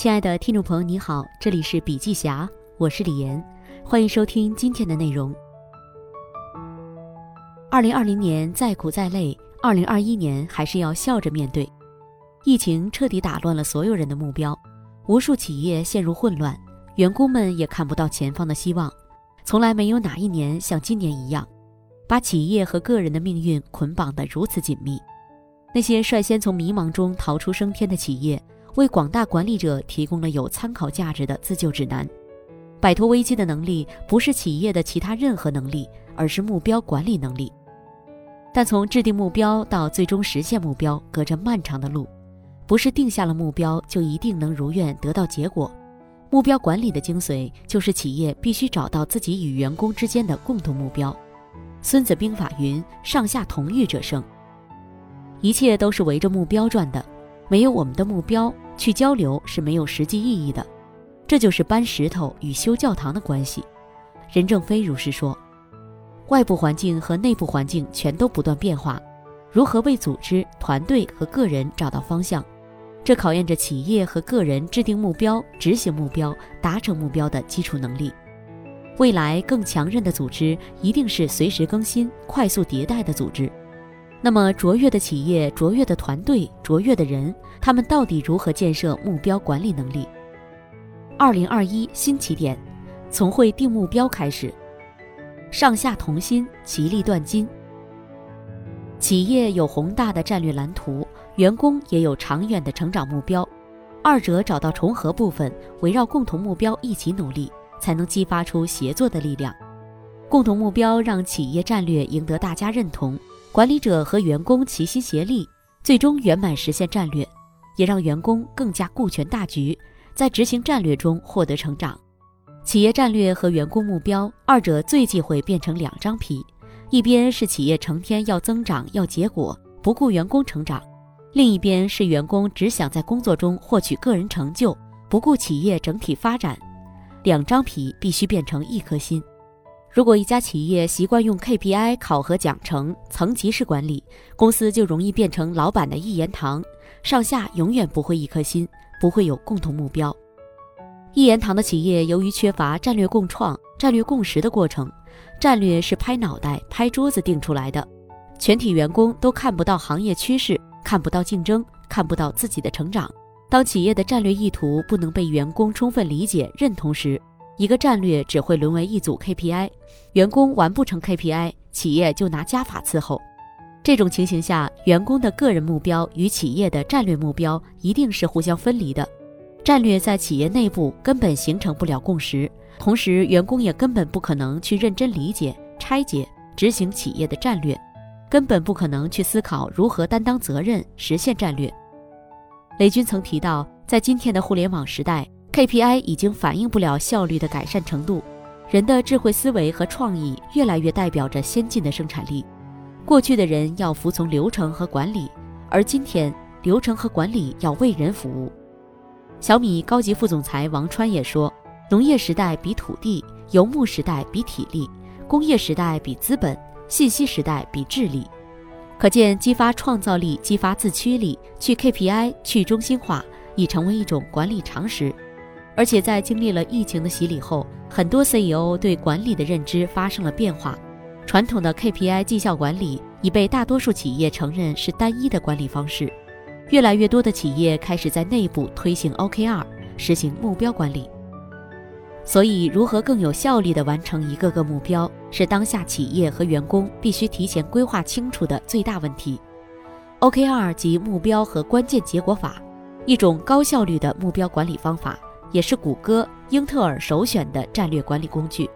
亲爱的听众朋友，你好，这里是笔记侠，我是李岩，欢迎收听今天的内容。二零二零年再苦再累，二零二一年还是要笑着面对。疫情彻底打乱了所有人的目标，无数企业陷入混乱，员工们也看不到前方的希望。从来没有哪一年像今年一样，把企业和个人的命运捆绑得如此紧密。那些率先从迷茫中逃出升天的企业，为广大管理者提供了有参考价值的自救指南。摆脱危机的能力，不是企业的其他任何能力，而是目标管理能力。但从制定目标到最终实现目标，隔着漫长的路。不是定下了目标就一定能如愿得到结果。目标管理的精髓就是企业必须找到自己与员工之间的共同目标。孙子兵法云：“上下同欲者胜。”一切都是围着目标转的。没有我们的目标，去交流是没有实际意义的。这就是搬石头与修教堂的关系。任正非如是说。外部环境和内部环境全都不断变化，如何为组织、团队和个人找到方向？这考验着企业和个人制定目标、执行目标、达成目标的基础能力。未来更强韧的组织，一定是随时更新、快速迭代的组织。那么，卓越的企业、卓越的团队、卓越的人，他们到底如何建设目标管理能力？二零二一新起点，从会定目标开始，上下同心，其利断金。企业有宏大的战略蓝图。员工也有长远的成长目标，二者找到重合部分，围绕共同目标一起努力，才能激发出协作的力量。共同目标让企业战略赢得大家认同，管理者和员工齐心协力，最终圆满实现战略，也让员工更加顾全大局，在执行战略中获得成长。企业战略和员工目标二者最忌讳变成两张皮，一边是企业成天要增长要结果，不顾员工成长。另一边是员工只想在工作中获取个人成就，不顾企业整体发展，两张皮必须变成一颗心。如果一家企业习惯用 KPI 考核奖惩、层级式管理，公司就容易变成老板的一言堂，上下永远不会一颗心，不会有共同目标。一言堂的企业由于缺乏战略共创、战略共识的过程，战略是拍脑袋、拍桌子定出来的，全体员工都看不到行业趋势。看不到竞争，看不到自己的成长。当企业的战略意图不能被员工充分理解认同时，一个战略只会沦为一组 KPI。员工完不成 KPI，企业就拿加法伺候。这种情形下，员工的个人目标与企业的战略目标一定是互相分离的。战略在企业内部根本形成不了共识，同时员工也根本不可能去认真理解、拆解、执行企业的战略。根本不可能去思考如何担当责任、实现战略。雷军曾提到，在今天的互联网时代，KPI 已经反映不了效率的改善程度。人的智慧思维和创意越来越代表着先进的生产力。过去的人要服从流程和管理，而今天流程和管理要为人服务。小米高级副总裁王川也说：“农业时代比土地，游牧时代比体力，工业时代比资本。”信息时代比智力，可见激发创造力、激发自驱力、去 KPI、去中心化已成为一种管理常识。而且在经历了疫情的洗礼后，很多 CEO 对管理的认知发生了变化。传统的 KPI 绩效管理已被大多数企业承认是单一的管理方式，越来越多的企业开始在内部推行 OKR，实行目标管理。所以，如何更有效率地完成一个个目标，是当下企业和员工必须提前规划清楚的最大问题。OKR 即目标和关键结果法，一种高效率的目标管理方法，也是谷歌、英特尔首选的战略管理工具。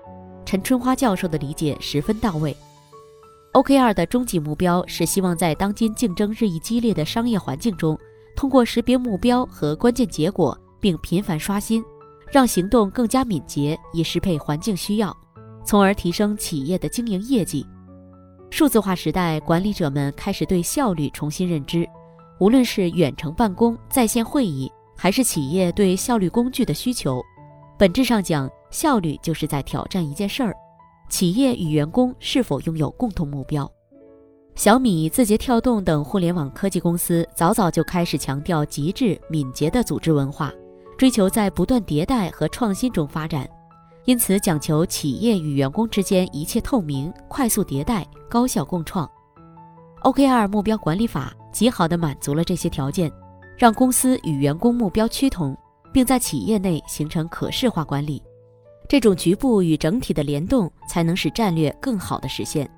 陈春花教授的理解十分到位。OKR 的终极目标是希望在当今竞争日益激烈的商业环境中，通过识别目标和关键结果，并频繁刷新。让行动更加敏捷，以适配环境需要，从而提升企业的经营业绩。数字化时代，管理者们开始对效率重新认知。无论是远程办公、在线会议，还是企业对效率工具的需求，本质上讲，效率就是在挑战一件事儿：企业与员工是否拥有共同目标。小米、字节跳动等互联网科技公司早早就开始强调极致敏捷的组织文化。追求在不断迭代和创新中发展，因此讲求企业与员工之间一切透明、快速迭代、高效共创。OKR 目标管理法极好地满足了这些条件，让公司与员工目标趋同，并在企业内形成可视化管理。这种局部与整体的联动，才能使战略更好地实现。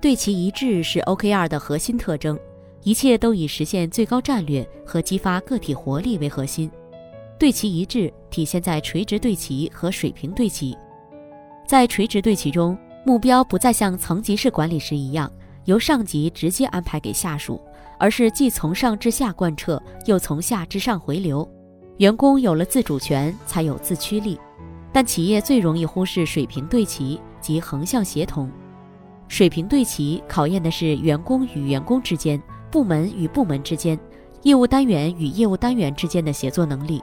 对齐一致是 OKR 的核心特征，一切都以实现最高战略和激发个体活力为核心。对齐一致体现在垂直对齐和水平对齐。在垂直对齐中，目标不再像层级式管理时一样由上级直接安排给下属，而是既从上至下贯彻，又从下至上回流。员工有了自主权，才有自驱力。但企业最容易忽视水平对齐及横向协同。水平对齐考验的是员工与员工之间、部门与部门之间、业务单元与业务单元之间的协作能力。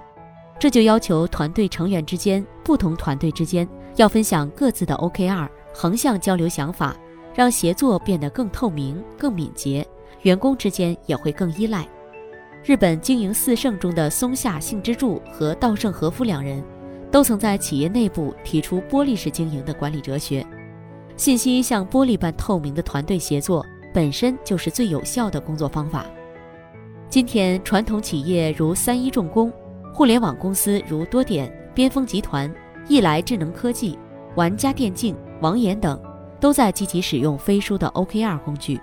这就要求团队成员之间、不同团队之间要分享各自的 OKR，横向交流想法，让协作变得更透明、更敏捷，员工之间也会更依赖。日本经营四圣中的松下幸之助和稻盛和夫两人。都曾在企业内部提出玻璃式经营的管理哲学，信息像玻璃般透明的团队协作本身就是最有效的工作方法。今天，传统企业如三一重工，互联网公司如多点、边锋集团、易来智能科技、玩家电竞、网眼等，都在积极使用飞书的 OKR 工具，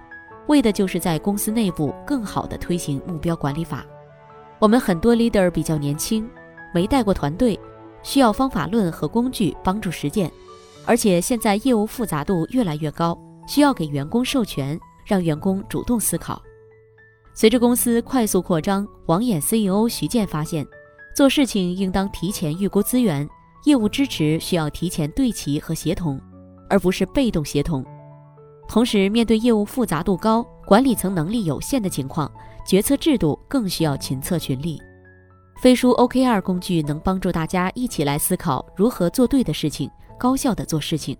为的就是在公司内部更好地推行目标管理法。我们很多 leader 比较年轻，没带过团队。需要方法论和工具帮助实践，而且现在业务复杂度越来越高，需要给员工授权，让员工主动思考。随着公司快速扩张，网眼 CEO 徐健发现，做事情应当提前预估资源，业务支持需要提前对齐和协同，而不是被动协同。同时，面对业务复杂度高、管理层能力有限的情况，决策制度更需要群策群力。飞书 OKR 工具能帮助大家一起来思考如何做对的事情，高效的做事情。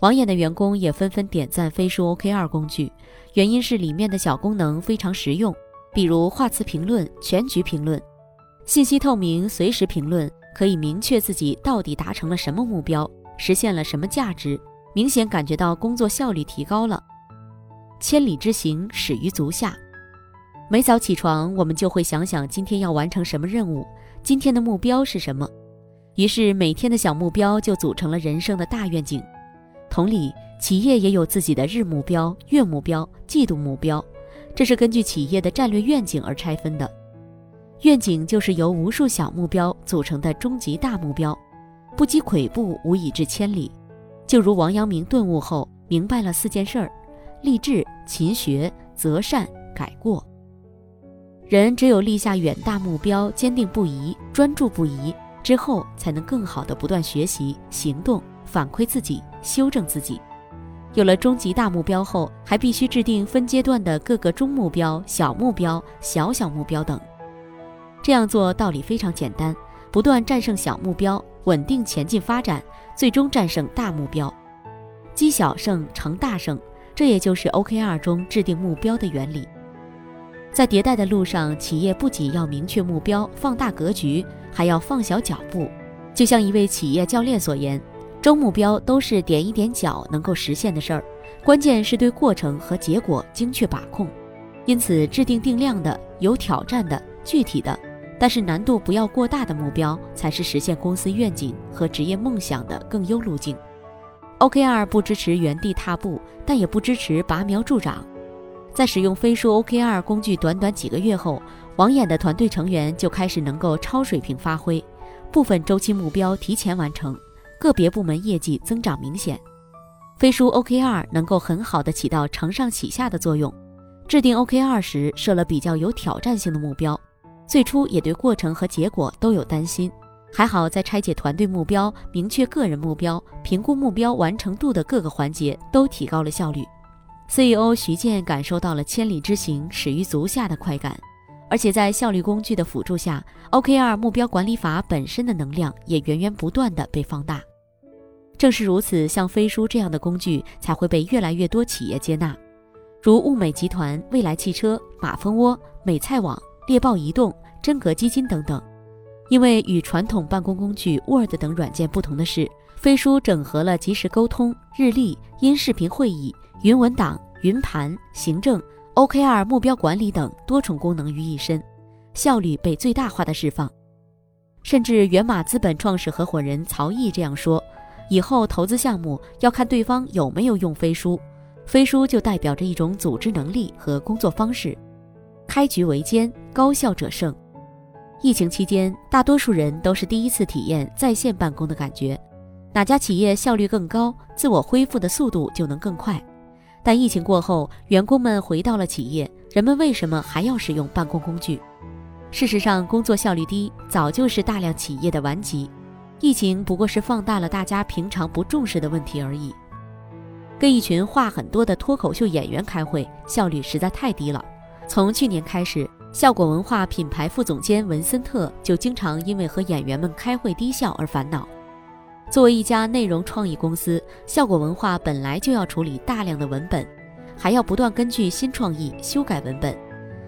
网眼的员工也纷纷点赞飞书 OKR 工具，原因是里面的小功能非常实用，比如画词评论、全局评论、信息透明、随时评论，可以明确自己到底达成了什么目标，实现了什么价值，明显感觉到工作效率提高了。千里之行，始于足下。每早起床，我们就会想想今天要完成什么任务，今天的目标是什么。于是每天的小目标就组成了人生的大愿景。同理，企业也有自己的日目标、月目标、季度目标，这是根据企业的战略愿景而拆分的。愿景就是由无数小目标组成的终极大目标，不积跬步，无以至千里。就如王阳明顿悟后明白了四件事儿：立志、勤学、择善、改过。人只有立下远大目标，坚定不移、专注不移之后，才能更好的不断学习、行动、反馈自己、修正自己。有了终极大目标后，还必须制定分阶段的各个中目标、小目标、小小目标等。这样做道理非常简单：不断战胜小目标，稳定前进发展，最终战胜大目标，积小胜成大胜。这也就是 OKR 中制定目标的原理。在迭代的路上，企业不仅要明确目标、放大格局，还要放小脚步。就像一位企业教练所言：“中目标都是点一点脚能够实现的事儿，关键是对过程和结果精确把控。因此，制定定量的、有挑战的、具体的，但是难度不要过大的目标，才是实现公司愿景和职业梦想的更优路径。OKR 不支持原地踏步，但也不支持拔苗助长。”在使用飞书 OKR 工具短短几个月后，网眼的团队成员就开始能够超水平发挥，部分周期目标提前完成，个别部门业绩增长明显。飞书 OKR 能够很好的起到承上启下的作用。制定 OKR 时设了比较有挑战性的目标，最初也对过程和结果都有担心，还好在拆解团队目标、明确个人目标、评估目标完成度的各个环节都提高了效率。CEO 徐建感受到了千里之行始于足下的快感，而且在效率工具的辅助下，OKR 目标管理法本身的能量也源源不断的被放大。正是如此，像飞书这样的工具才会被越来越多企业接纳，如物美集团、未来汽车、马蜂窝、美菜网、猎豹移动、真格基金等等。因为与传统办公工具 Word 等软件不同的是，飞书整合了即时沟通、日历、音视频会议、云文档、云盘、行政、OKR 目标管理等多重功能于一身，效率被最大化的释放。甚至源码资本创始合伙人曹毅这样说：“以后投资项目要看对方有没有用飞书，飞书就代表着一种组织能力和工作方式。开局为艰，高效者胜。疫情期间，大多数人都是第一次体验在线办公的感觉，哪家企业效率更高，自我恢复的速度就能更快。但疫情过后，员工们回到了企业，人们为什么还要使用办公工具？”事实上，工作效率低早就是大量企业的顽疾，疫情不过是放大了大家平常不重视的问题而已。跟一群话很多的脱口秀演员开会，效率实在太低了。从去年开始，效果文化品牌副总监文森特就经常因为和演员们开会低效而烦恼。作为一家内容创意公司，效果文化本来就要处理大量的文本，还要不断根据新创意修改文本，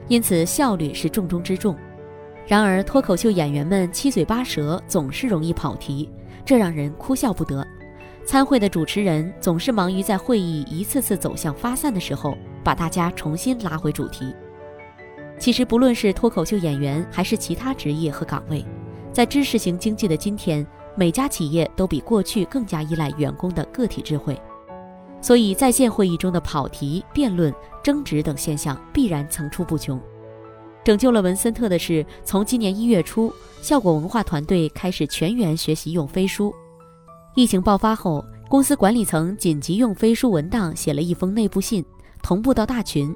因此效率是重中之重。然而，脱口秀演员们七嘴八舌，总是容易跑题，这让人哭笑不得。参会的主持人总是忙于在会议一次次走向发散的时候，把大家重新拉回主题。其实，不论是脱口秀演员，还是其他职业和岗位，在知识型经济的今天，每家企业都比过去更加依赖员工的个体智慧。所以，在线会议中的跑题、辩论、争执等现象必然层出不穷。拯救了文森特的是，从今年一月初，效果文化团队开始全员学习用飞书。疫情爆发后，公司管理层紧急用飞书文档写了一封内部信，同步到大群，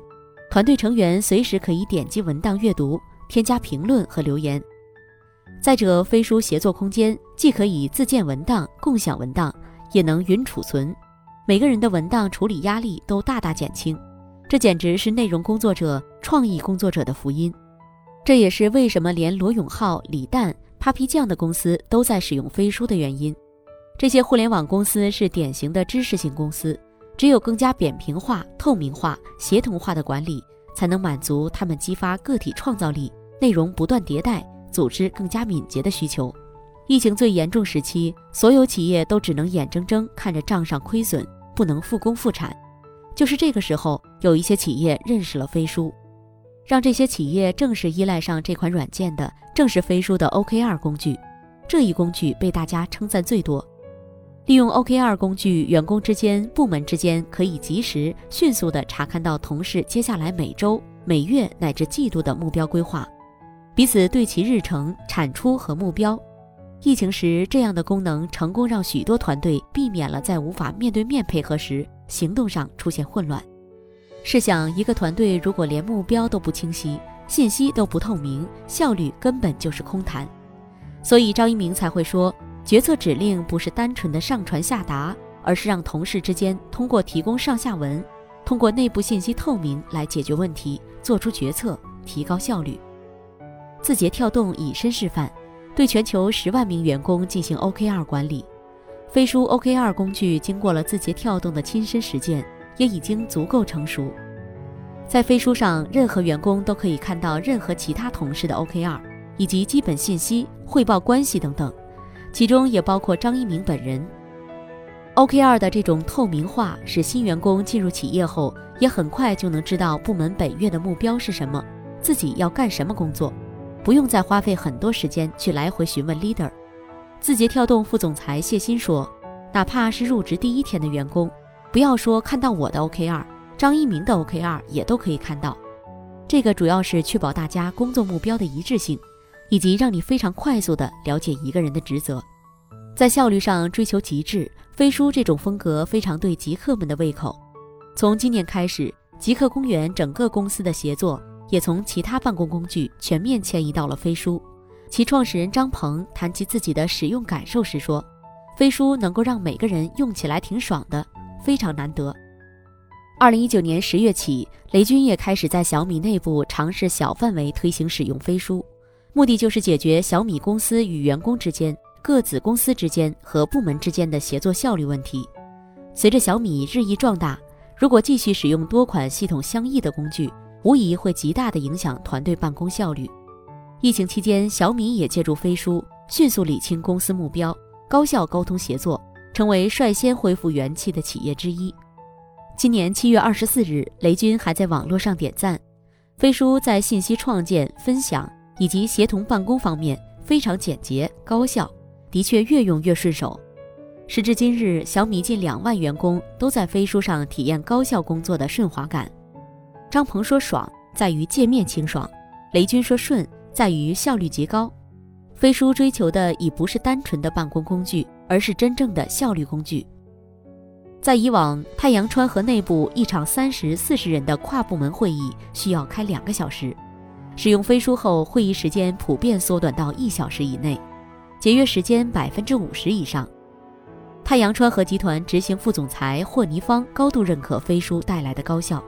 团队成员随时可以点击文档阅读、添加评论和留言。再者，飞书协作空间既可以自建文档、共享文档，也能云储存，每个人的文档处理压力都大大减轻。这简直是内容工作者、创意工作者的福音，这也是为什么连罗永浩、李诞、Papi 酱的公司都在使用飞书的原因。这些互联网公司是典型的知识型公司，只有更加扁平化、透明化、协同化的管理，才能满足他们激发个体创造力、内容不断迭代、组织更加敏捷的需求。疫情最严重时期，所有企业都只能眼睁睁看着账上亏损，不能复工复产。就是这个时候，有一些企业认识了飞书，让这些企业正式依赖上这款软件的，正是飞书的 OKR 工具。这一工具被大家称赞最多。利用 OKR 工具，员工之间、部门之间可以及时、迅速地查看到同事接下来每周、每月乃至季度的目标规划，彼此对齐日程、产出和目标。疫情时，这样的功能成功让许多团队避免了在无法面对面配合时。行动上出现混乱。试想，一个团队如果连目标都不清晰，信息都不透明，效率根本就是空谈。所以张一鸣才会说，决策指令不是单纯的上传下达，而是让同事之间通过提供上下文，通过内部信息透明来解决问题，做出决策，提高效率。字节跳动以身示范，对全球十万名员工进行 OKR 管理。飞书 OKR 工具经过了字节跳动的亲身实践，也已经足够成熟。在飞书上，任何员工都可以看到任何其他同事的 OKR，以及基本信息、汇报关系等等，其中也包括张一鸣本人。OKR 的这种透明化，使新员工进入企业后，也很快就能知道部门本月的目标是什么，自己要干什么工作，不用再花费很多时间去来回询问 leader。字节跳动副总裁谢鑫说：“哪怕是入职第一天的员工，不要说看到我的 OKR，张一鸣的 OKR 也都可以看到。这个主要是确保大家工作目标的一致性，以及让你非常快速地了解一个人的职责。在效率上追求极致，飞书这种风格非常对极客们的胃口。从今年开始，极客公园整个公司的协作也从其他办公工具全面迁移到了飞书。”其创始人张鹏谈及自己的使用感受时说：“飞书能够让每个人用起来挺爽的，非常难得。”二零一九年十月起，雷军也开始在小米内部尝试小范围推行使用飞书，目的就是解决小米公司与员工之间、各子公司之间和部门之间的协作效率问题。随着小米日益壮大，如果继续使用多款系统相异的工具，无疑会极大的影响团队办公效率。疫情期间，小米也借助飞书迅速理清公司目标，高效沟通协作，成为率先恢复元气的企业之一。今年七月二十四日，雷军还在网络上点赞，飞书在信息创建、分享以及协同办公方面非常简洁高效，的确越用越顺手。时至今日，小米近两万员工都在飞书上体验高效工作的顺滑感。张鹏说：“爽在于界面清爽。”雷军说：“顺在于效率极高。”飞书追求的已不是单纯的办公工具，而是真正的效率工具。在以往，太阳川河内部一场三十四十人的跨部门会议需要开两个小时，使用飞书后，会议时间普遍缩短到一小时以内，节约时间百分之五十以上。太阳川河集团执行副总裁霍尼方高度认可飞书带来的高效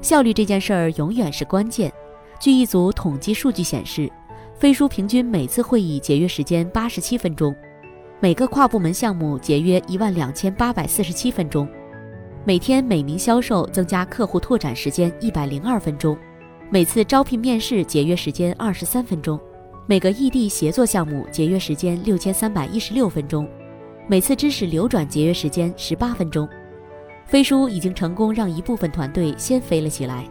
效率这件事儿永远是关键。据一组统计数据显示，飞书平均每次会议节约时间八十七分钟。每个跨部门项目节约一万两千八百四十七分钟，每天每名销售增加客户拓展时间一百零二分钟，每次招聘面试节约时间二十三分钟，每个异地协作项目节约时间六千三百一十六分钟，每次知识流转节约时间十八分钟。飞书已经成功让一部分团队先飞了起来，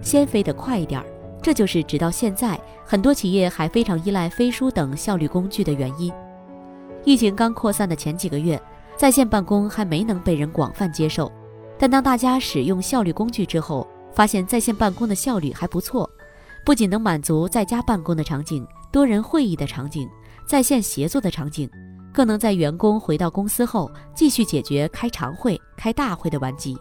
先飞得快一点儿，这就是直到现在很多企业还非常依赖飞书等效率工具的原因。疫情刚扩散的前几个月，在线办公还没能被人广泛接受。但当大家使用效率工具之后，发现在线办公的效率还不错，不仅能满足在家办公的场景、多人会议的场景、在线协作的场景，更能在员工回到公司后继续解决开常会、开大会的顽疾。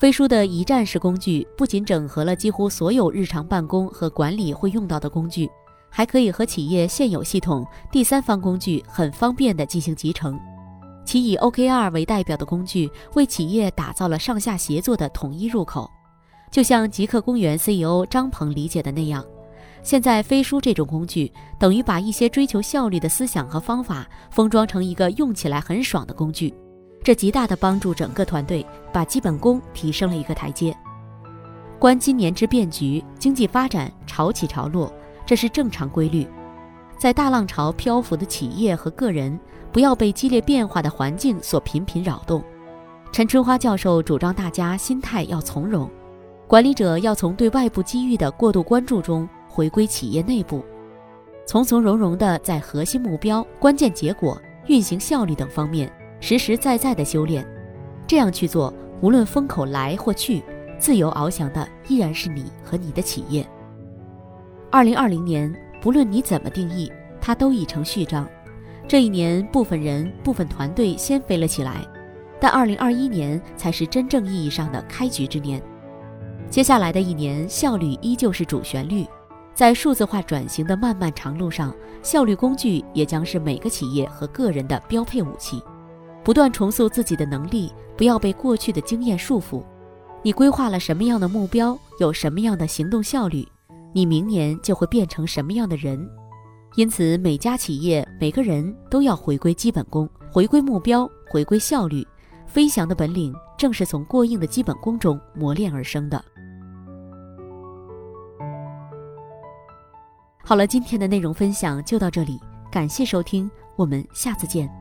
飞书的一站式工具不仅整合了几乎所有日常办公和管理会用到的工具。还可以和企业现有系统、第三方工具很方便地进行集成。其以 OKR 为代表的工具，为企业打造了上下协作的统一入口。就像极客公园 CEO 张鹏理解的那样，现在飞书这种工具，等于把一些追求效率的思想和方法，封装成一个用起来很爽的工具。这极大地帮助整个团队把基本功提升了一个台阶。观今年之变局，经济发展潮起潮落。这是正常规律，在大浪潮漂浮的企业和个人，不要被激烈变化的环境所频频扰动。陈春花教授主张大家心态要从容，管理者要从对外部机遇的过度关注中回归企业内部，从从容容地在核心目标、关键结果、运行效率等方面实实在在地修炼。这样去做，无论风口来或去，自由翱翔的依然是你和你的企业。二零二零年，不论你怎么定义，它都已成序章。这一年，部分人、部分团队先飞了起来，但二零二一年才是真正意义上的开局之年。接下来的一年，效率依旧是主旋律。在数字化转型的漫漫长路上，效率工具也将是每个企业和个人的标配武器。不断重塑自己的能力，不要被过去的经验束缚。你规划了什么样的目标，有什么样的行动效率？你明年就会变成什么样的人？因此，每家企业、每个人都要回归基本功，回归目标，回归效率。飞翔的本领正是从过硬的基本功中磨练而生的。好了，今天的内容分享就到这里，感谢收听，我们下次见。